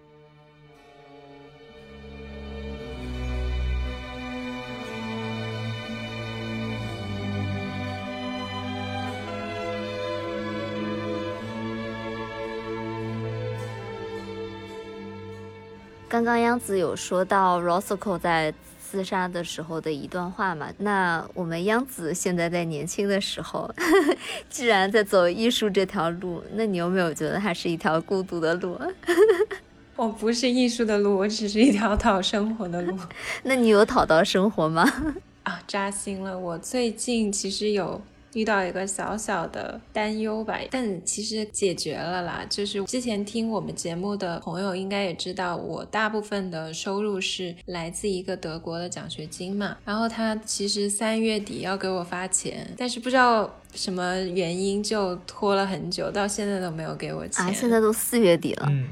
刚刚央子有说到 Rothko 在。自杀的时候的一段话嘛，那我们央子现在在年轻的时候，既然在走艺术这条路，那你有没有觉得它是一条孤独的路？我 不是艺术的路，我只是一条讨生活的路。那你有讨到生活吗？啊，扎心了！我最近其实有遇到一个小小的担忧吧，但其实解决了啦。就是之前听我们节目的朋友应该也知道，我大部分的收入是来自一个德国的奖学金嘛。然后他其实三月底要给我发钱，但是不知道什么原因就拖了很久，到现在都没有给我钱。啊，现在都四月底了。嗯，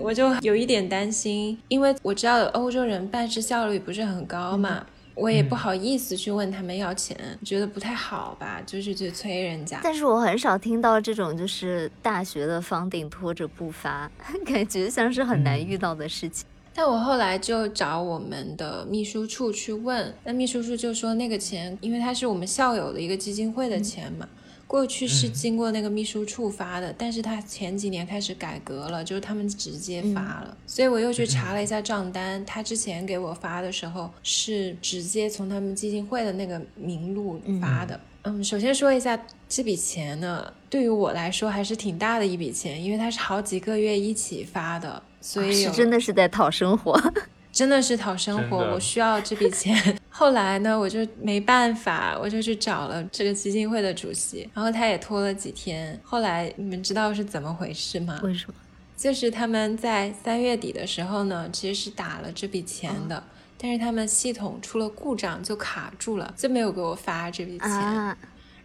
我就有一点担心，因为我知道欧洲人办事效率不是很高嘛。我也不好意思去问他们要钱，觉得不太好吧，就是去催人家。但是我很少听到这种就是大学的房顶拖着不发，感觉像是很难遇到的事情。但我后来就找我们的秘书处去问，那秘书处就说那个钱，因为它是我们校友的一个基金会的钱嘛。过去是经过那个秘书处发的，但是他前几年开始改革了，就是他们直接发了，所以我又去查了一下账单，他之前给我发的时候是直接从他们基金会的那个名录发的。嗯，首先说一下这笔钱呢，对于我来说还是挺大的一笔钱，因为它是好几个月一起发的，所以是真的是在讨生活。真的是讨生活，我需要这笔钱。后来呢，我就没办法，我就去找了这个基金会的主席，然后他也拖了几天。后来你们知道是怎么回事吗？为什么？就是他们在三月底的时候呢，其实是打了这笔钱的，但是他们系统出了故障，就卡住了，就没有给我发这笔钱。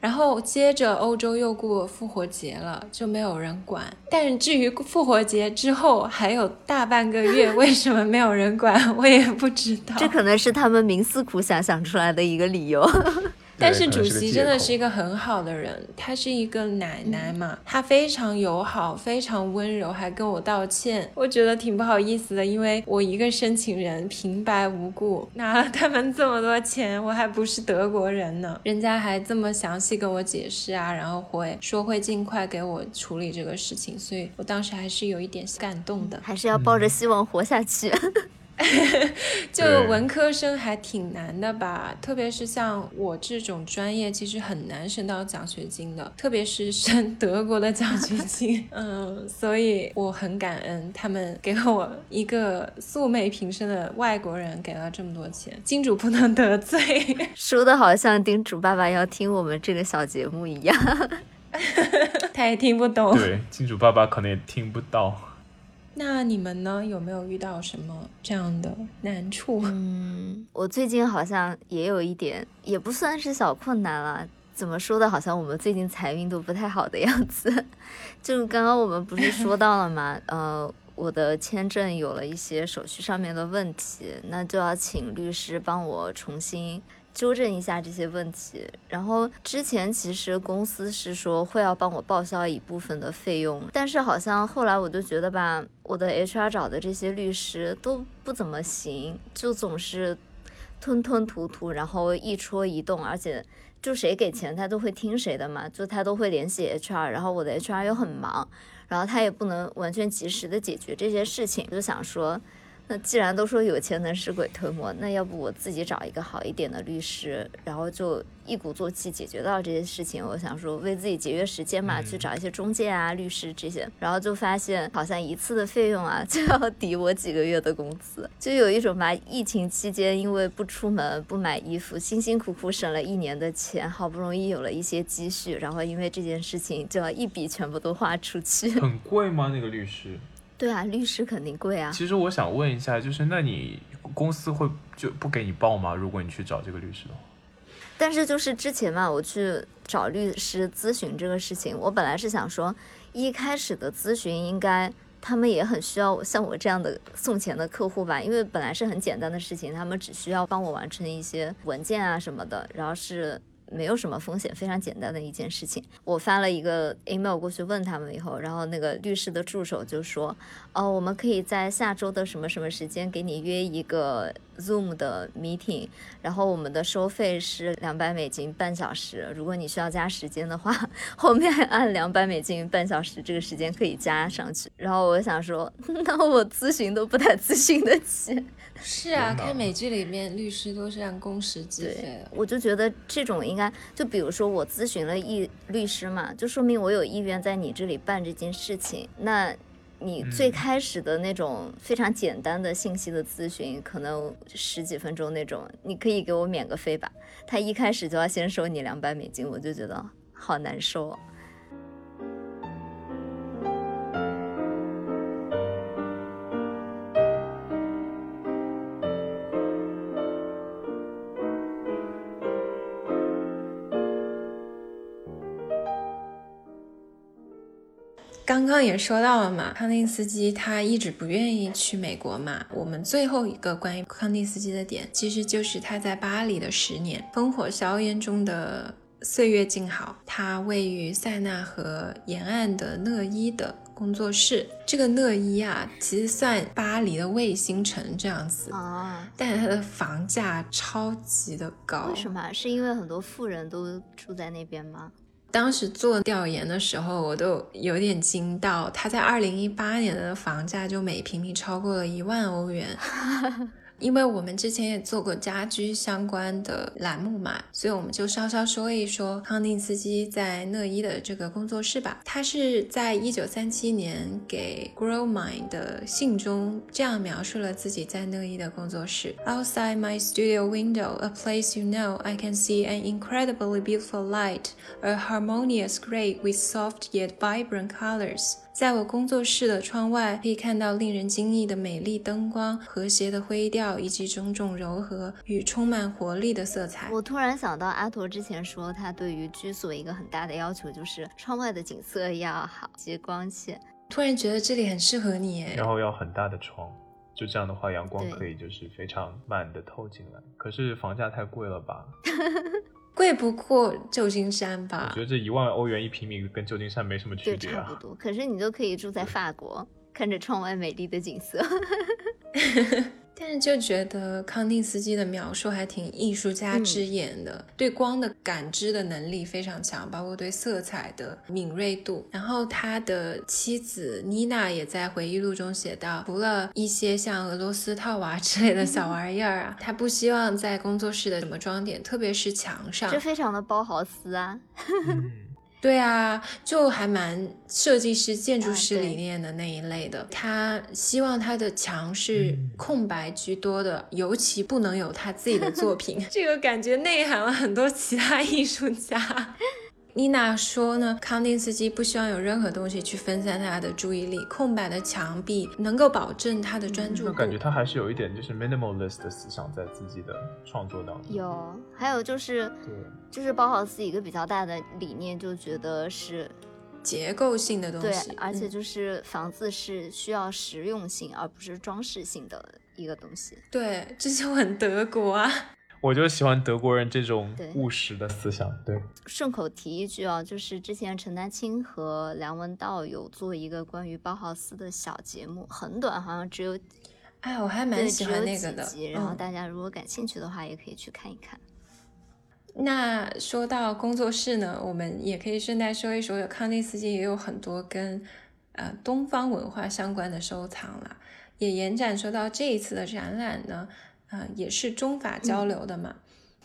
然后接着欧洲又过复活节了，就没有人管。但至于复活节之后还有大半个月，为什么没有人管，我也不知道。这可能是他们冥思苦想想出来的一个理由。但是主席真的是一个很好的人，他是一个奶奶嘛，她非常友好，非常温柔，还跟我道歉，我觉得挺不好意思的，因为我一个申请人平白无故。拿了他们这么多钱，我还不是德国人呢，人家还这么详细跟我解释啊，然后会说会尽快给我处理这个事情，所以我当时还是有一点感动的，还是要抱着希望活下去。就文科生还挺难的吧，特别是像我这种专业，其实很难升到奖学金的，特别是升德国的奖学金。嗯，所以我很感恩他们给我一个素昧平生的外国人给了这么多钱。金主不能得罪，说的好像金主爸爸要听我们这个小节目一样，他也听不懂。对，金主爸爸可能也听不到。那你们呢？有没有遇到什么这样的难处？嗯，我最近好像也有一点，也不算是小困难了。怎么说的？好像我们最近财运都不太好的样子。就刚刚我们不是说到了吗？呃，我的签证有了一些手续上面的问题，那就要请律师帮我重新。纠正一下这些问题，然后之前其实公司是说会要帮我报销一部分的费用，但是好像后来我就觉得吧，我的 HR 找的这些律师都不怎么行，就总是吞吞吐吐，然后一戳一动，而且就谁给钱他都会听谁的嘛，就他都会联系 HR，然后我的 HR 又很忙，然后他也不能完全及时的解决这些事情，就想说。那既然都说有钱能使鬼推磨，那要不我自己找一个好一点的律师，然后就一鼓作气解决到这些事情。我想说为自己节约时间嘛，去找一些中介啊、律师这些，然后就发现好像一次的费用啊 就要抵我几个月的工资，就有一种吧，疫情期间因为不出门、不买衣服，辛辛苦苦省了一年的钱，好不容易有了一些积蓄，然后因为这件事情就要一笔全部都花出去。很贵吗？那个律师？对啊，律师肯定贵啊。其实我想问一下，就是那你公司会就不给你报吗？如果你去找这个律师的话？但是就是之前嘛，我去找律师咨询这个事情，我本来是想说，一开始的咨询应该他们也很需要像我这样的送钱的客户吧，因为本来是很简单的事情，他们只需要帮我完成一些文件啊什么的，然后是。没有什么风险，非常简单的一件事情。我发了一个 email 过去问他们以后，然后那个律师的助手就说：“哦，我们可以在下周的什么什么时间给你约一个 Zoom 的 meeting，然后我们的收费是两百美金半小时。如果你需要加时间的话，后面按两百美金半小时这个时间可以加上去。”然后我想说，那我咨询都不太咨询得起。是啊，看美剧里面律师都是按工时计费的。我就觉得这种应该，就比如说我咨询了一律师嘛，就说明我有意愿在你这里办这件事情。那你最开始的那种非常简单的信息的咨询，可能十几分钟那种，你可以给我免个费吧？他一开始就要先收你两百美金，我就觉得好难受。刚刚也说到了嘛，康定斯基他一直不愿意去美国嘛。我们最后一个关于康定斯基的点，其实就是他在巴黎的十年，烽火硝烟中的岁月静好。他位于塞纳河沿岸的讷伊的工作室，这个讷伊啊，其实算巴黎的卫星城这样子啊，但是它的房价超级的高。为什么？是因为很多富人都住在那边吗？当时做调研的时候，我都有点惊到，他在二零一八年的房价就每平米超过了一万欧元。因为我们之前也做过家居相关的栏目嘛，所以我们就稍稍说一说康定斯基在讷伊的这个工作室吧。他是在一九三七年给 Growmind 的信中这样描述了自己在讷伊的工作室：Outside my studio window, a place you know, I can see an incredibly beautiful light, a harmonious gray with soft yet vibrant colors. 在我工作室的窗外，可以看到令人惊异的美丽灯光、和谐的灰调，以及种种柔和与充满活力的色彩。我突然想到，阿陀之前说，他对于居所一个很大的要求就是窗外的景色要好，及光线。突然觉得这里很适合你，然后要很大的窗，就这样的话，阳光可以就是非常慢的透进来。可是房价太贵了吧？贵不过旧金山吧？我觉得这一万欧元一平米跟旧金山没什么区别啊。差不多。可是你都可以住在法国，看着窗外美丽的景色。但是就觉得康定斯基的描述还挺艺术家之眼的，对光的感知的能力非常强，包括对色彩的敏锐度。然后他的妻子妮娜也在回忆录中写到，除了一些像俄罗斯套娃 之类的小 玩意儿啊，他不希望在工作室的什么装点，特别是墙上，这非常的包豪斯啊。对啊，就还蛮设计师、建筑师理念的那一类的。他希望他的墙是空白居多的，尤其不能有他自己的作品。这个感觉内涵了很多其他艺术家。妮娜说呢，康定斯基不希望有任何东西去分散他的注意力，空白的墙壁能够保证他的专注。那感觉他还是有一点就是 minimalist 的思想在自己的创作当中。有，还有就是，对，就是包豪斯一个比较大的理念，就觉得是结构性的东西，对，而且就是房子是需要实用性而不是装饰性的一个东西。对，这就很德国啊。我就喜欢德国人这种务实的思想。对，顺口提一句啊，就是之前陈丹青和梁文道有做一个关于包豪斯的小节目，很短，好像只有，哎，我还蛮喜欢那个的。然后大家如果感兴趣的话，也可以去看一看。那说到工作室呢，我们也可以顺带说一说，有康定斯基也有很多跟呃东方文化相关的收藏了，也延展说到这一次的展览呢。啊，也是中法交流的嘛。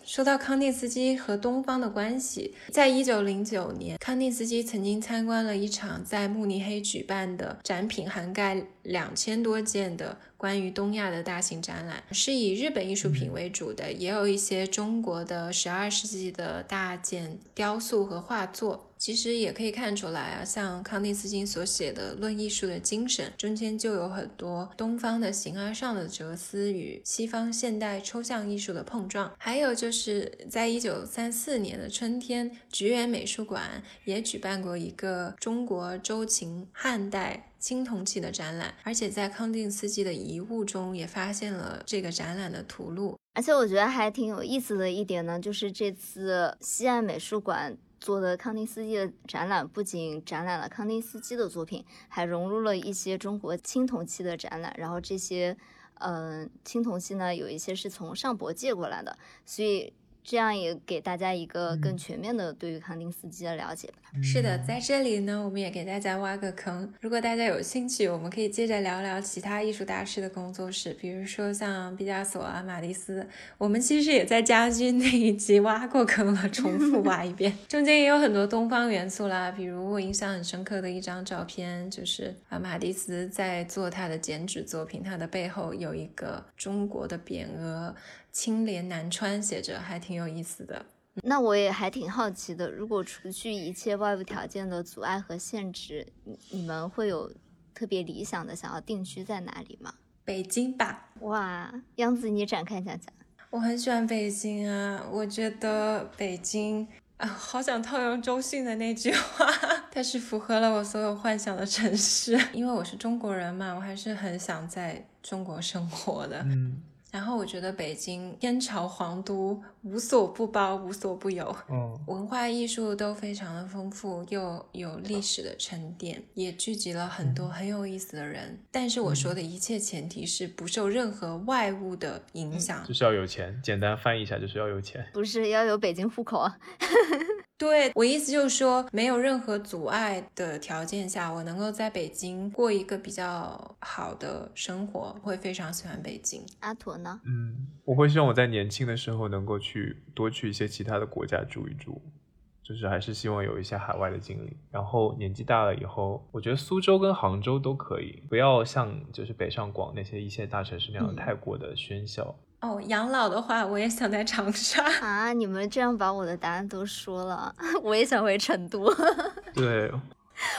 说到康定斯基和东方的关系，在一九零九年，康定斯基曾经参观了一场在慕尼黑举办的展品，涵盖两千多件的关于东亚的大型展览，是以日本艺术品为主的，也有一些中国的十二世纪的大件雕塑和画作。其实也可以看出来啊，像康定斯基所写的《论艺术的精神》中间就有很多东方的形而上的哲思与西方现代抽象艺术的碰撞。还有就是在一九三四年的春天，菊园美术馆也举办过一个中国周秦汉代青铜器的展览，而且在康定斯基的遗物中也发现了这个展览的图录。而且我觉得还挺有意思的一点呢，就是这次西岸美术馆。做的康定斯基的展览不仅展览了康定斯基的作品，还融入了一些中国青铜器的展览。然后这些，嗯，青铜器呢，有一些是从上博借过来的，所以这样也给大家一个更全面的对于康定斯基的了解吧。是的，在这里呢，我们也给大家挖个坑。如果大家有兴趣，我们可以接着聊聊其他艺术大师的工作室，比如说像毕加索啊、马蒂斯。我们其实也在家居那一集挖过坑了，重复挖一遍。中间也有很多东方元素啦，比如我印象很深刻的一张照片，就是啊马蒂斯在做他的剪纸作品，他的背后有一个中国的匾额。青莲南川写着，还挺有意思的。那我也还挺好奇的，如果除去一切外部条件的阻碍和限制，你你们会有特别理想的想要定居在哪里吗？北京吧。哇，杨子，你展开讲讲。我很喜欢北京啊，我觉得北京啊，好想套用周迅的那句话，它是符合了我所有幻想的城市。因为我是中国人嘛，我还是很想在中国生活的。嗯。然后我觉得北京天朝皇都无所不包，无所不有，嗯，文化艺术都非常的丰富，又有历史的沉淀，也聚集了很多很有意思的人。但是我说的一切前提是不受任何外物的影响，就是要有钱。简单翻译一下，就是要有钱，不是要有北京户口。对我意思就是说，没有任何阻碍的条件下，我能够在北京过一个比较好的生活，会非常喜欢北京。阿驼呢？嗯，我会希望我在年轻的时候能够去多去一些其他的国家住一住，就是还是希望有一些海外的经历。然后年纪大了以后，我觉得苏州跟杭州都可以，不要像就是北上广那些一线大城市那样太过的喧嚣。哦，养老的话，我也想在长沙啊！你们这样把我的答案都说了，我也想回成都。对，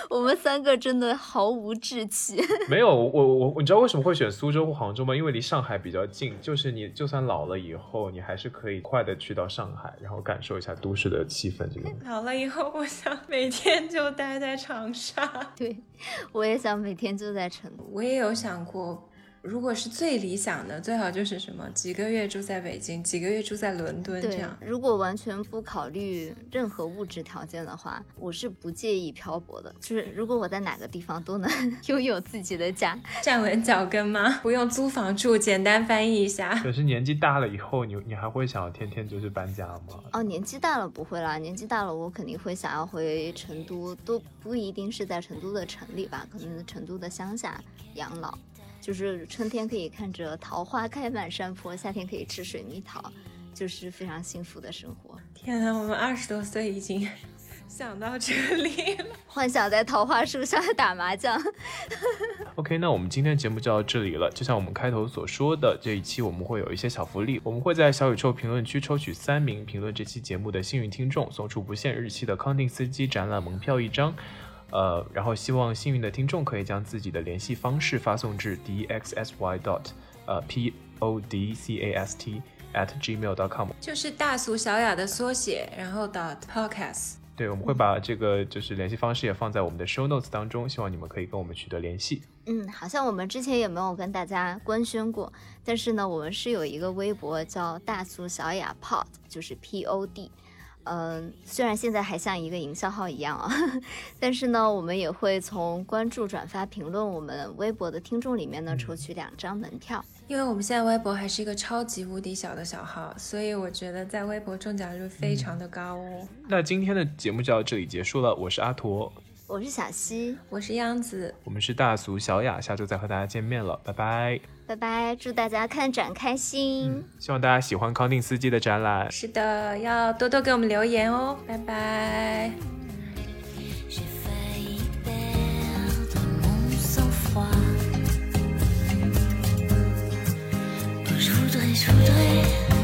我们三个真的毫无志气。没有，我我你知道为什么会选苏州或杭州吗？因为离上海比较近，就是你就算老了以后，你还是可以快的去到上海，然后感受一下都市的气氛。这个老了以后，我想每天就待在长沙。对，我也想每天就在成都。我也有想过。如果是最理想的，最好就是什么几个月住在北京，几个月住在伦敦这样。如果完全不考虑任何物质条件的话，我是不介意漂泊的。就是如果我在哪个地方都能 拥有自己的家，站稳脚跟吗？不用租房住，简单翻译一下。可是年纪大了以后，你你还会想要天天就是搬家吗？哦，年纪大了不会啦，年纪大了我肯定会想要回成都，都不一定是在成都的城里吧，可能成都的乡下养老。就是春天可以看着桃花开满山坡，夏天可以吃水蜜桃，就是非常幸福的生活。天啊，我们二十多岁已经 想到这里了，幻想在桃花树下打麻将。OK，那我们今天节目就到这里了。就像我们开头所说的，这一期我们会有一些小福利，我们会在小宇宙评论区抽取三名评论这期节目的幸运听众，送出不限日期的康定斯基展览门票一张。呃，然后希望幸运的听众可以将自己的联系方式发送至 dxsy dot 呃 p o d c a s t at gmail dot com，就是大俗小雅的缩写，然后 dot podcast。对，我们会把这个就是联系方式也放在我们的 show notes 当中，希望你们可以跟我们取得联系。嗯，好像我们之前也没有跟大家官宣过，但是呢，我们是有一个微博叫大俗小雅 pod，就是 p o d。嗯，虽然现在还像一个营销号一样啊，但是呢，我们也会从关注、转发、评论我们微博的听众里面呢抽取两张门票。因为我们现在微博还是一个超级无敌小的小号，所以我觉得在微博中奖率非常的高哦。那今天的节目就到这里结束了，我是阿驼，我是小溪，我是央子，我们是大俗小雅，下周再和大家见面了，拜拜。拜拜，祝大家看展开心。希望大家喜欢康定斯基的展览。是的，要多多给我们留言哦。拜拜。哦。